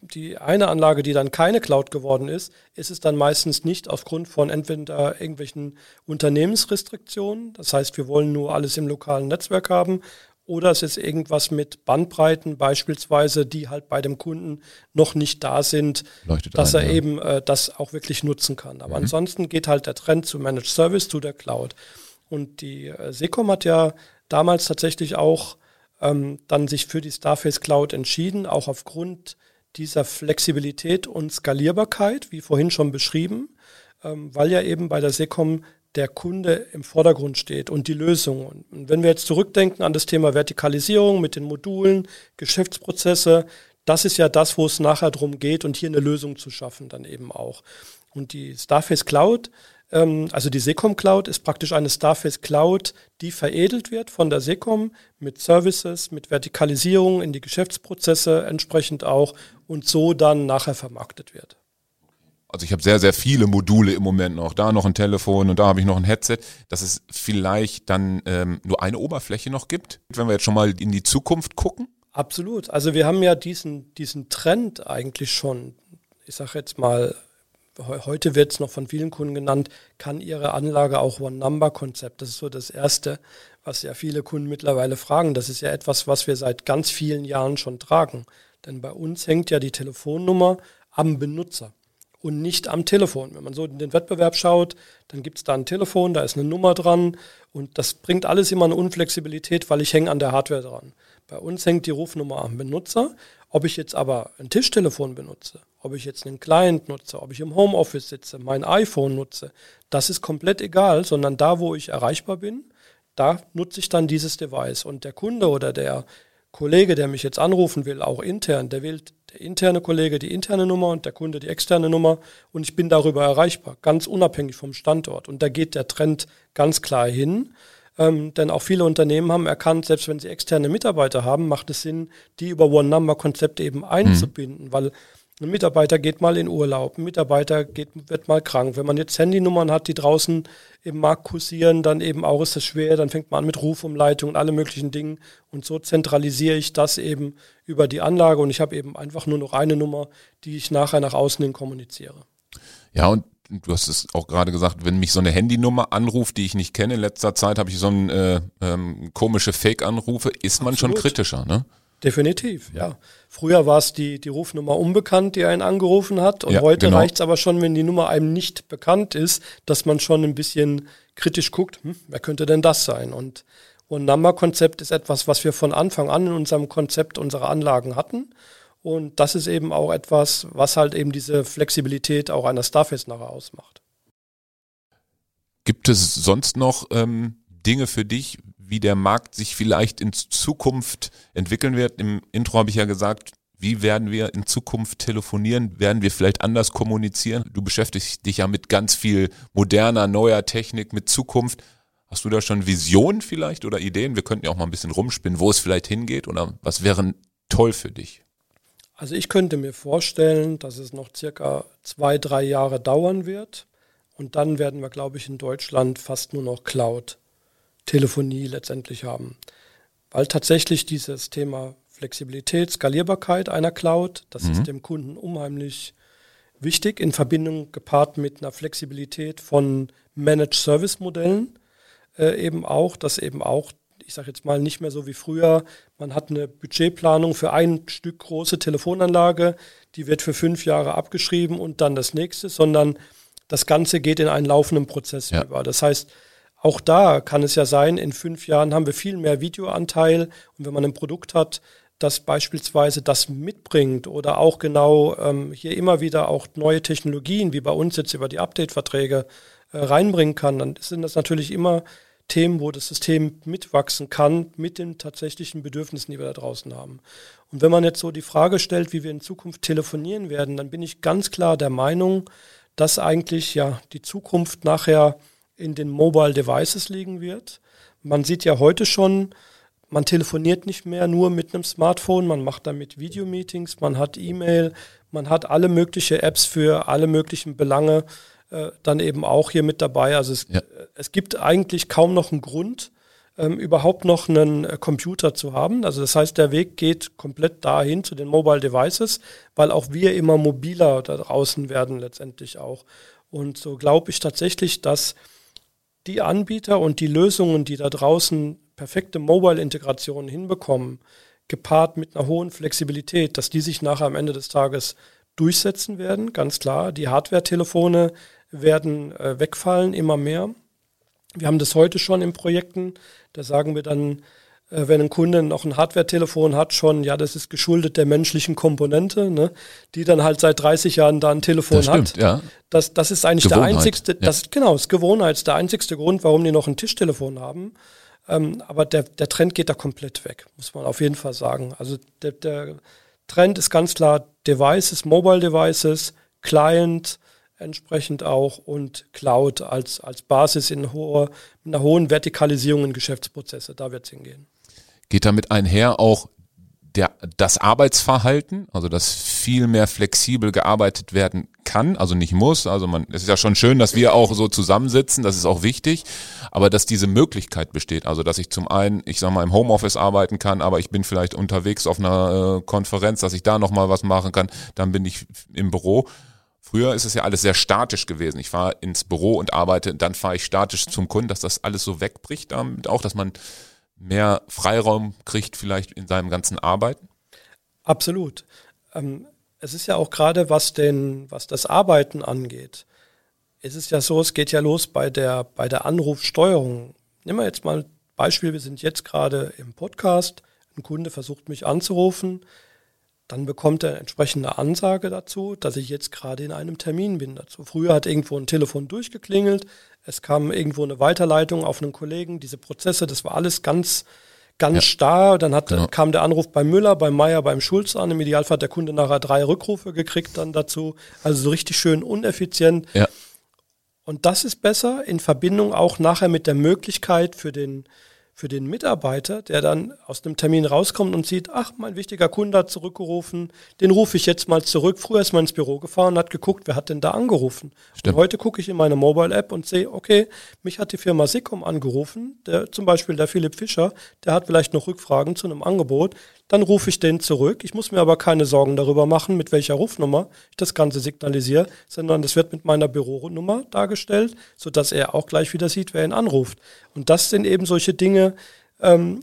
die eine Anlage, die dann keine Cloud geworden ist, ist es dann meistens nicht aufgrund von entweder irgendwelchen Unternehmensrestriktionen, das heißt, wir wollen nur alles im lokalen Netzwerk haben, oder es ist irgendwas mit Bandbreiten beispielsweise, die halt bei dem Kunden noch nicht da sind, Leuchtet dass ein, er ja. eben äh, das auch wirklich nutzen kann. Aber mhm. ansonsten geht halt der Trend zu Managed Service, zu der Cloud. Und die äh, Secom hat ja damals tatsächlich auch ähm, dann sich für die Starface Cloud entschieden, auch aufgrund dieser Flexibilität und Skalierbarkeit, wie vorhin schon beschrieben, ähm, weil ja eben bei der Secom der Kunde im Vordergrund steht und die Lösung. Und wenn wir jetzt zurückdenken an das Thema Vertikalisierung mit den Modulen, Geschäftsprozesse, das ist ja das, wo es nachher darum geht und hier eine Lösung zu schaffen dann eben auch. Und die Starface Cloud also die Secom Cloud ist praktisch eine Starface Cloud, die veredelt wird von der Secom mit Services, mit Vertikalisierung in die Geschäftsprozesse entsprechend auch und so dann nachher vermarktet wird. Also ich habe sehr, sehr viele Module im Moment noch. Da noch ein Telefon und da habe ich noch ein Headset, dass es vielleicht dann ähm, nur eine Oberfläche noch gibt, wenn wir jetzt schon mal in die Zukunft gucken. Absolut. Also wir haben ja diesen, diesen Trend eigentlich schon, ich sage jetzt mal heute wird es noch von vielen Kunden genannt, kann Ihre Anlage auch One-Number-Konzept. Das ist so das Erste, was ja viele Kunden mittlerweile fragen. Das ist ja etwas, was wir seit ganz vielen Jahren schon tragen. Denn bei uns hängt ja die Telefonnummer am Benutzer und nicht am Telefon. Wenn man so in den Wettbewerb schaut, dann gibt es da ein Telefon, da ist eine Nummer dran und das bringt alles immer eine Unflexibilität, weil ich hänge an der Hardware dran. Bei uns hängt die Rufnummer am Benutzer. Ob ich jetzt aber ein Tischtelefon benutze ob ich jetzt einen Client nutze, ob ich im Homeoffice sitze, mein iPhone nutze, das ist komplett egal, sondern da, wo ich erreichbar bin, da nutze ich dann dieses Device. Und der Kunde oder der Kollege, der mich jetzt anrufen will, auch intern, der wählt der interne Kollege die interne Nummer und der Kunde die externe Nummer und ich bin darüber erreichbar, ganz unabhängig vom Standort. Und da geht der Trend ganz klar hin. Ähm, denn auch viele Unternehmen haben erkannt, selbst wenn sie externe Mitarbeiter haben, macht es Sinn, die über One-Number-Konzepte eben einzubinden, mhm. weil ein Mitarbeiter geht mal in Urlaub, ein Mitarbeiter geht, wird mal krank. Wenn man jetzt Handynummern hat, die draußen im Markt kursieren, dann eben auch ist es schwer, dann fängt man an mit Rufumleitung und alle möglichen Dingen. Und so zentralisiere ich das eben über die Anlage und ich habe eben einfach nur noch eine Nummer, die ich nachher nach außen hin kommuniziere. Ja, und du hast es auch gerade gesagt, wenn mich so eine Handynummer anruft, die ich nicht kenne, in letzter Zeit habe ich so ein äh, ähm, komische Fake-Anrufe, ist man Absolut. schon kritischer, ne? Definitiv, ja. Früher war es die, die Rufnummer unbekannt, die einen angerufen hat. Und ja, heute genau. reicht es aber schon, wenn die Nummer einem nicht bekannt ist, dass man schon ein bisschen kritisch guckt, hm, wer könnte denn das sein? Und One-Number-Konzept ist etwas, was wir von Anfang an in unserem Konzept unserer Anlagen hatten. Und das ist eben auch etwas, was halt eben diese Flexibilität auch einer Starface nachher ausmacht. Gibt es sonst noch ähm, Dinge für dich, wie der Markt sich vielleicht in Zukunft entwickeln wird. Im Intro habe ich ja gesagt, wie werden wir in Zukunft telefonieren? Werden wir vielleicht anders kommunizieren? Du beschäftigst dich ja mit ganz viel moderner, neuer Technik, mit Zukunft. Hast du da schon Visionen vielleicht oder Ideen? Wir könnten ja auch mal ein bisschen rumspinnen, wo es vielleicht hingeht oder was wäre toll für dich? Also ich könnte mir vorstellen, dass es noch circa zwei, drei Jahre dauern wird. Und dann werden wir, glaube ich, in Deutschland fast nur noch Cloud Telefonie letztendlich haben. Weil tatsächlich dieses Thema Flexibilität, Skalierbarkeit einer Cloud, das mhm. ist dem Kunden unheimlich wichtig, in Verbindung gepaart mit einer Flexibilität von Managed Service Modellen äh, eben auch, dass eben auch, ich sage jetzt mal nicht mehr so wie früher, man hat eine Budgetplanung für ein Stück große Telefonanlage, die wird für fünf Jahre abgeschrieben und dann das nächste, sondern das Ganze geht in einen laufenden Prozess ja. über. Das heißt, auch da kann es ja sein, in fünf Jahren haben wir viel mehr Videoanteil und wenn man ein Produkt hat, das beispielsweise das mitbringt oder auch genau ähm, hier immer wieder auch neue Technologien, wie bei uns jetzt über die Update-Verträge äh, reinbringen kann, dann sind das natürlich immer Themen, wo das System mitwachsen kann mit den tatsächlichen Bedürfnissen, die wir da draußen haben. Und wenn man jetzt so die Frage stellt, wie wir in Zukunft telefonieren werden, dann bin ich ganz klar der Meinung, dass eigentlich ja die Zukunft nachher in den Mobile Devices liegen wird. Man sieht ja heute schon, man telefoniert nicht mehr nur mit einem Smartphone, man macht damit Videomeetings, man hat E-Mail, man hat alle möglichen Apps für alle möglichen Belange äh, dann eben auch hier mit dabei. Also es, ja. es gibt eigentlich kaum noch einen Grund, ähm, überhaupt noch einen äh, Computer zu haben. Also das heißt, der Weg geht komplett dahin zu den Mobile Devices, weil auch wir immer mobiler da draußen werden letztendlich auch. Und so glaube ich tatsächlich, dass die Anbieter und die Lösungen, die da draußen perfekte Mobile-Integrationen hinbekommen, gepaart mit einer hohen Flexibilität, dass die sich nachher am Ende des Tages durchsetzen werden, ganz klar. Die Hardware-Telefone werden äh, wegfallen, immer mehr. Wir haben das heute schon in Projekten. Da sagen wir dann, äh, wenn ein Kunde noch ein Hardware-Telefon hat, schon, ja, das ist geschuldet der menschlichen Komponente, ne, die dann halt seit 30 Jahren da ein Telefon das stimmt, hat. Ja. Das, das ist eigentlich Gewohnheit, der einzigste, ja. das, genau, das Gewohnheit, ist der einzigste Grund, warum die noch ein Tischtelefon haben. Ähm, aber der, der Trend geht da komplett weg, muss man auf jeden Fall sagen. Also der, der Trend ist ganz klar Devices, Mobile Devices, Client, entsprechend auch und Cloud als, als Basis in hoher, einer hohen Vertikalisierung in Geschäftsprozesse. Da wird es hingehen. Geht damit einher auch der, das Arbeitsverhalten, also dass viel mehr flexibel gearbeitet werden kann, also nicht muss. Also man, es ist ja schon schön, dass wir auch so zusammensitzen, das ist auch wichtig, aber dass diese Möglichkeit besteht, also dass ich zum einen, ich sag mal, im Homeoffice arbeiten kann, aber ich bin vielleicht unterwegs auf einer äh, Konferenz, dass ich da nochmal was machen kann, dann bin ich im Büro. Früher ist es ja alles sehr statisch gewesen. Ich fahre ins Büro und arbeite, dann fahre ich statisch zum Kunden, dass das alles so wegbricht, damit auch, dass man mehr Freiraum kriegt vielleicht in seinem ganzen Arbeiten? Absolut. Ähm, es ist ja auch gerade, was den, was das Arbeiten angeht, es ist ja so, es geht ja los bei der, bei der Anrufsteuerung. Nehmen wir jetzt mal Beispiel, wir sind jetzt gerade im Podcast, ein Kunde versucht mich anzurufen, dann bekommt er entsprechende Ansage dazu, dass ich jetzt gerade in einem Termin bin dazu. Früher hat irgendwo ein Telefon durchgeklingelt, es kam irgendwo eine Weiterleitung auf einen Kollegen, diese Prozesse, das war alles ganz, ganz ja. starr. Dann hat, genau. kam der Anruf beim Müller, beim Meier, beim Schulz an. Im Idealfall hat der Kunde nachher drei Rückrufe gekriegt dann dazu. Also so richtig schön uneffizient. Ja. Und das ist besser in Verbindung auch nachher mit der Möglichkeit für den für den Mitarbeiter, der dann aus dem Termin rauskommt und sieht, ach, mein wichtiger Kunde hat zurückgerufen, den rufe ich jetzt mal zurück. Früher ist man ins Büro gefahren und hat geguckt, wer hat denn da angerufen. Stimmt. Und heute gucke ich in meine Mobile-App und sehe, okay, mich hat die Firma Sicom angerufen, der, zum Beispiel der Philipp Fischer, der hat vielleicht noch Rückfragen zu einem Angebot dann rufe ich den zurück. Ich muss mir aber keine Sorgen darüber machen, mit welcher Rufnummer ich das Ganze signalisiere, sondern das wird mit meiner Büronummer dargestellt, sodass er auch gleich wieder sieht, wer ihn anruft. Und das sind eben solche Dinge, ähm,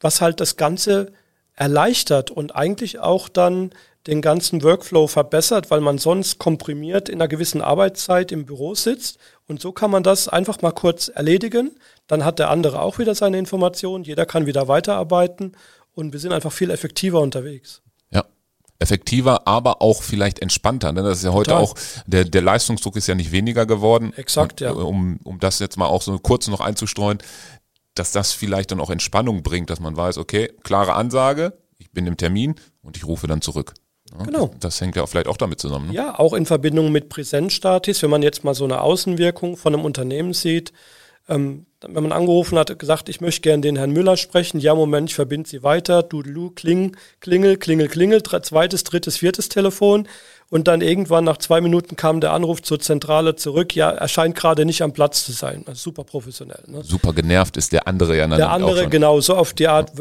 was halt das Ganze erleichtert und eigentlich auch dann den ganzen Workflow verbessert, weil man sonst komprimiert in einer gewissen Arbeitszeit im Büro sitzt. Und so kann man das einfach mal kurz erledigen. Dann hat der andere auch wieder seine Informationen. Jeder kann wieder weiterarbeiten und wir sind einfach viel effektiver unterwegs. Ja, effektiver, aber auch vielleicht entspannter. Ne? Das ist ja heute Total. auch, der, der Leistungsdruck ist ja nicht weniger geworden. Exakt, ja. Um, um das jetzt mal auch so kurz noch einzustreuen, dass das vielleicht dann auch Entspannung bringt, dass man weiß, okay, klare Ansage, ich bin im Termin und ich rufe dann zurück. Ja, genau. Das, das, hängt ja vielleicht auch damit zusammen. Ne? Ja, auch in Verbindung mit Präsenzstatis, wenn man jetzt mal so eine Außenwirkung von einem Unternehmen sieht, ähm, wenn man angerufen hat, gesagt, ich möchte gerne den Herrn Müller sprechen, ja, Moment, ich verbinde Sie weiter, dudelu, kling, klingel, klingel, klingel, zweites, drittes, viertes Telefon und dann irgendwann nach zwei Minuten kam der Anruf zur Zentrale zurück, ja, er scheint gerade nicht am Platz zu sein. Also super professionell. Ne? Super genervt ist der andere ja Der andere, genau, so auf die Art,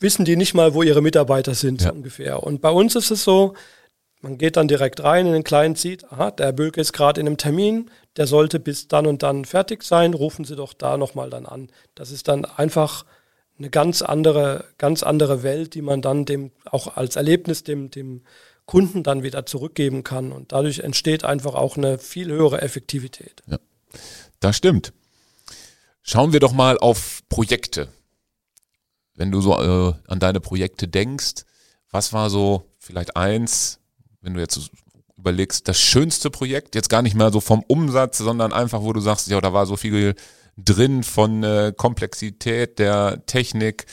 wissen die nicht mal, wo ihre Mitarbeiter sind, ja. ungefähr. Und bei uns ist es so, man geht dann direkt rein in den Client, sieht, aha, der Herr Bölke ist gerade in einem Termin, der sollte bis dann und dann fertig sein, rufen Sie doch da nochmal dann an. Das ist dann einfach eine ganz andere, ganz andere Welt, die man dann dem auch als Erlebnis dem, dem Kunden dann wieder zurückgeben kann. Und dadurch entsteht einfach auch eine viel höhere Effektivität. Ja, das stimmt. Schauen wir doch mal auf Projekte. Wenn du so äh, an deine Projekte denkst, was war so vielleicht eins, wenn du jetzt überlegst, das schönste Projekt, jetzt gar nicht mehr so vom Umsatz, sondern einfach, wo du sagst, ja, da war so viel drin von äh, Komplexität der Technik,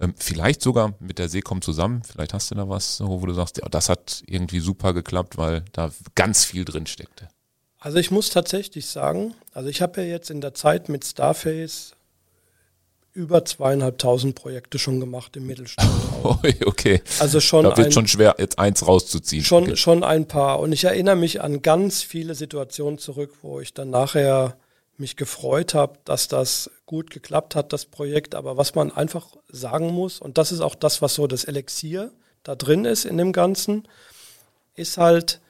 ähm, vielleicht sogar mit der Seekom zusammen, vielleicht hast du da was, wo du sagst, ja, das hat irgendwie super geklappt, weil da ganz viel drin steckte. Also ich muss tatsächlich sagen, also ich habe ja jetzt in der Zeit mit Starface über zweieinhalbtausend Projekte schon gemacht im Mittelstand. okay. Also schon. Da wird ein, schon schwer, jetzt eins rauszuziehen. Schon, okay. schon ein paar. Und ich erinnere mich an ganz viele Situationen zurück, wo ich dann nachher mich gefreut habe, dass das gut geklappt hat, das Projekt. Aber was man einfach sagen muss, und das ist auch das, was so das Elixier da drin ist in dem Ganzen, ist halt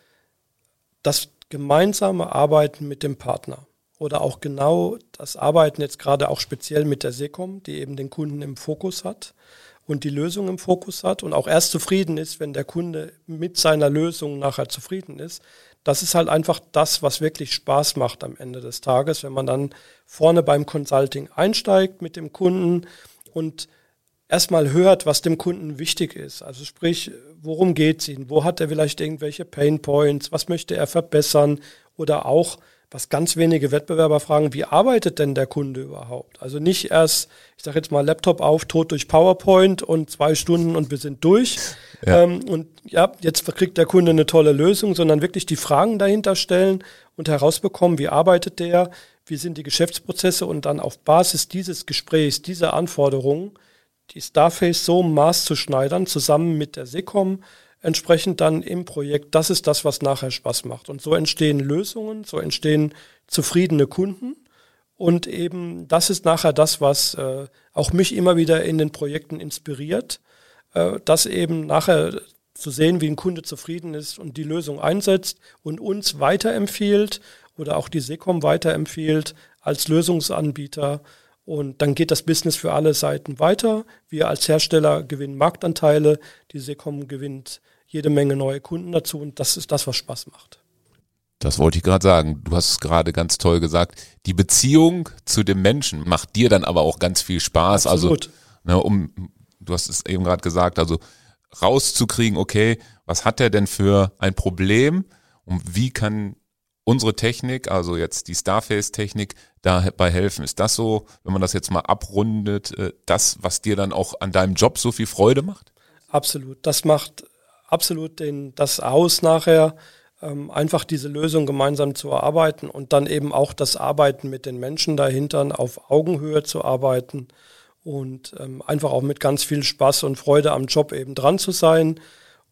das gemeinsame Arbeiten mit dem Partner oder auch genau das Arbeiten jetzt gerade auch speziell mit der Secom, die eben den Kunden im Fokus hat und die Lösung im Fokus hat und auch erst zufrieden ist, wenn der Kunde mit seiner Lösung nachher zufrieden ist. Das ist halt einfach das, was wirklich Spaß macht am Ende des Tages, wenn man dann vorne beim Consulting einsteigt mit dem Kunden und erstmal hört, was dem Kunden wichtig ist. Also sprich, worum geht es ihm? Wo hat er vielleicht irgendwelche Pain Points? Was möchte er verbessern? Oder auch, was ganz wenige Wettbewerber fragen, wie arbeitet denn der Kunde überhaupt? Also nicht erst, ich sage jetzt mal, Laptop auf, tot durch PowerPoint und zwei Stunden und wir sind durch. Ja. Ähm, und ja, jetzt kriegt der Kunde eine tolle Lösung, sondern wirklich die Fragen dahinter stellen und herausbekommen, wie arbeitet der, wie sind die Geschäftsprozesse und dann auf Basis dieses Gesprächs, dieser Anforderungen, die Starface so maßzuschneidern, zusammen mit der SECOM, entsprechend dann im Projekt, das ist das, was nachher Spaß macht. Und so entstehen Lösungen, so entstehen zufriedene Kunden. Und eben das ist nachher das, was äh, auch mich immer wieder in den Projekten inspiriert, äh, das eben nachher zu sehen, wie ein Kunde zufrieden ist und die Lösung einsetzt und uns weiterempfiehlt oder auch die Secom weiterempfiehlt als Lösungsanbieter. Und dann geht das Business für alle Seiten weiter. Wir als Hersteller gewinnen Marktanteile, die Secom gewinnt jede Menge neue Kunden dazu und das ist das, was Spaß macht. Das wollte ich gerade sagen. Du hast es gerade ganz toll gesagt. Die Beziehung zu dem Menschen macht dir dann aber auch ganz viel Spaß. Also, Absolut. Also, ne, um, du hast es eben gerade gesagt, also rauszukriegen, okay, was hat er denn für ein Problem und wie kann unsere Technik, also jetzt die Starface-Technik, dabei helfen? Ist das so, wenn man das jetzt mal abrundet, äh, das, was dir dann auch an deinem Job so viel Freude macht? Absolut. Das macht absolut den, das aus nachher, ähm, einfach diese Lösung gemeinsam zu erarbeiten und dann eben auch das Arbeiten mit den Menschen dahinter auf Augenhöhe zu arbeiten und ähm, einfach auch mit ganz viel Spaß und Freude am Job eben dran zu sein.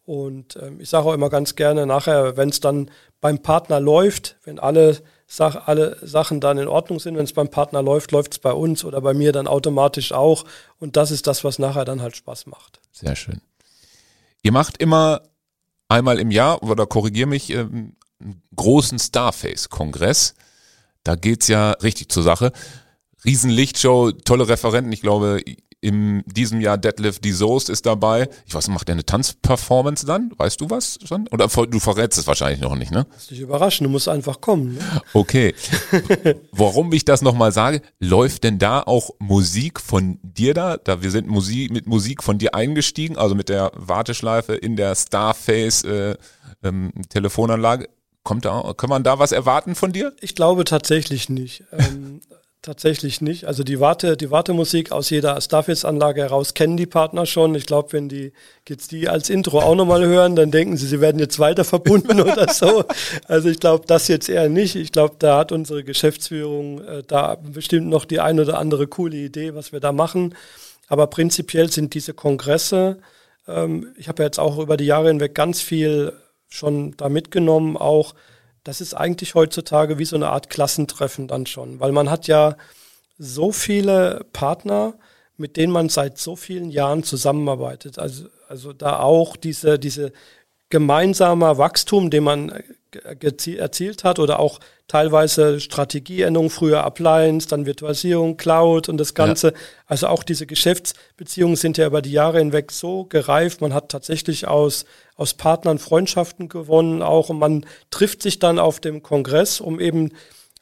Und ähm, ich sage auch immer ganz gerne nachher, wenn es dann beim Partner läuft, wenn alle, Sach alle Sachen dann in Ordnung sind, wenn es beim Partner läuft, läuft es bei uns oder bei mir dann automatisch auch. Und das ist das, was nachher dann halt Spaß macht. Sehr schön. Ihr macht immer einmal im Jahr, oder korrigier mich, ähm, einen großen Starface-Kongress. Da geht's ja richtig zur Sache. Riesenlichtshow, tolle Referenten. Ich glaube, in diesem Jahr Deadlift die Soest ist dabei. Ich weiß, macht er eine Tanzperformance dann? Weißt du was schon? Oder du verrätst es wahrscheinlich noch nicht, ne? Lass dich überraschen, du musst einfach kommen. Ne? Okay. Warum ich das nochmal sage, läuft denn da auch Musik von dir da? Da wir sind Musik, mit Musik von dir eingestiegen, also mit der Warteschleife in der Starface äh, ähm, Telefonanlage. Kommt da, kann man da was erwarten von dir? Ich glaube tatsächlich nicht. Ähm, Tatsächlich nicht. Also die Warte, die Wartemusik aus jeder Starface-Anlage heraus kennen die Partner schon. Ich glaube, wenn die jetzt die als Intro auch nochmal hören, dann denken sie, sie werden jetzt weiter verbunden oder so. Also ich glaube, das jetzt eher nicht. Ich glaube, da hat unsere Geschäftsführung äh, da bestimmt noch die ein oder andere coole Idee, was wir da machen. Aber prinzipiell sind diese Kongresse, ähm, ich habe ja jetzt auch über die Jahre hinweg ganz viel schon da mitgenommen, auch das ist eigentlich heutzutage wie so eine Art Klassentreffen dann schon, weil man hat ja so viele Partner, mit denen man seit so vielen Jahren zusammenarbeitet. Also, also da auch diese, diese gemeinsamer Wachstum, den man erzielt hat oder auch teilweise Strategieänderungen, früher Appliance, dann Virtualisierung, Cloud und das Ganze. Ja. Also auch diese Geschäftsbeziehungen sind ja über die Jahre hinweg so gereift. Man hat tatsächlich aus, aus Partnern Freundschaften gewonnen auch und man trifft sich dann auf dem Kongress, um eben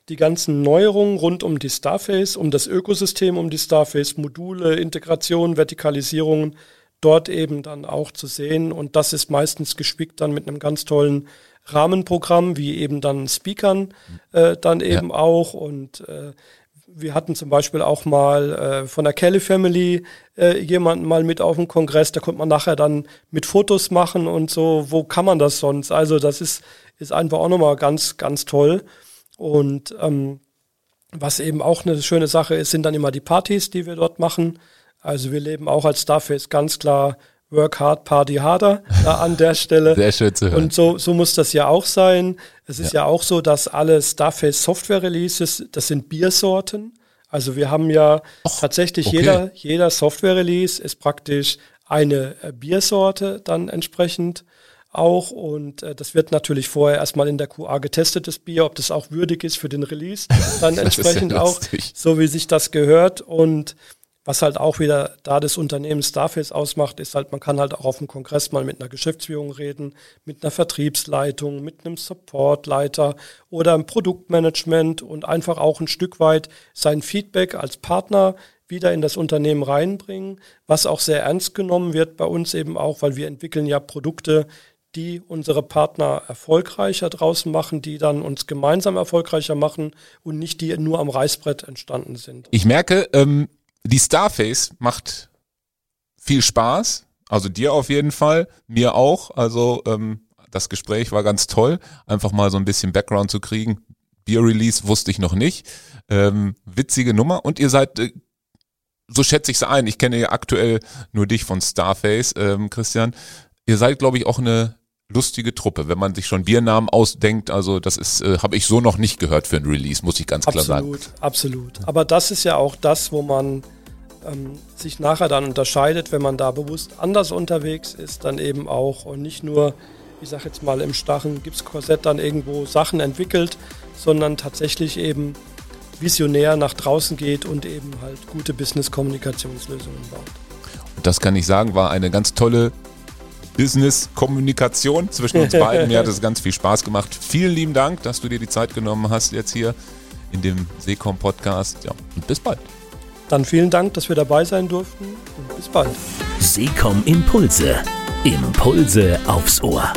die ganzen Neuerungen rund um die Starface, um das Ökosystem, um die Starface, Module, Integration, Vertikalisierungen dort eben dann auch zu sehen. Und das ist meistens gespickt dann mit einem ganz tollen Rahmenprogramm, wie eben dann Speakern äh, dann eben ja. auch. Und äh, wir hatten zum Beispiel auch mal äh, von der Kelly Family äh, jemanden mal mit auf dem Kongress, da konnte man nachher dann mit Fotos machen und so, wo kann man das sonst? Also das ist, ist einfach auch nochmal ganz, ganz toll. Und ähm, Was eben auch eine schöne Sache ist, sind dann immer die Partys, die wir dort machen. Also wir leben auch als Starface ganz klar Work hard, party harder da an der Stelle. Sehr schön zu hören. Und so, so muss das ja auch sein. Es ist ja, ja auch so, dass alle Starface Software Releases, das sind Biersorten. Also wir haben ja Och, tatsächlich okay. jeder, jeder Software Release ist praktisch eine äh, Biersorte dann entsprechend auch und äh, das wird natürlich vorher erstmal in der QA getestet, das Bier, ob das auch würdig ist für den Release, dann entsprechend ja auch, so wie sich das gehört und was halt auch wieder da des Unternehmens Starface ausmacht, ist halt, man kann halt auch auf dem Kongress mal mit einer Geschäftsführung reden, mit einer Vertriebsleitung, mit einem Supportleiter oder einem Produktmanagement und einfach auch ein Stück weit sein Feedback als Partner wieder in das Unternehmen reinbringen, was auch sehr ernst genommen wird bei uns eben auch, weil wir entwickeln ja Produkte, die unsere Partner erfolgreicher draußen machen, die dann uns gemeinsam erfolgreicher machen und nicht die nur am Reißbrett entstanden sind. Ich merke, ähm, die Starface macht viel Spaß. Also dir auf jeden Fall, mir auch. Also ähm, das Gespräch war ganz toll, einfach mal so ein bisschen Background zu kriegen. Beer Release wusste ich noch nicht. Ähm, witzige Nummer. Und ihr seid, äh, so schätze ich es ein, ich kenne ja aktuell nur dich von Starface, ähm, Christian. Ihr seid, glaube ich, auch eine lustige Truppe, wenn man sich schon Biernamen ausdenkt. Also das ist, äh, habe ich so noch nicht gehört für ein Release, muss ich ganz absolut, klar sagen. Absolut, absolut. Aber das ist ja auch das, wo man ähm, sich nachher dann unterscheidet, wenn man da bewusst anders unterwegs ist, dann eben auch und nicht nur, ich sag jetzt mal im starren Gipskorsett dann irgendwo Sachen entwickelt, sondern tatsächlich eben visionär nach draußen geht und eben halt gute Business-Kommunikationslösungen baut. Und das kann ich sagen, war eine ganz tolle Business-Kommunikation zwischen uns beiden. Mir hat es ganz viel Spaß gemacht. Vielen lieben Dank, dass du dir die Zeit genommen hast jetzt hier in dem Seecom-Podcast. Ja, und bis bald. Dann vielen Dank, dass wir dabei sein durften und bis bald. Seecom Impulse. Impulse aufs Ohr.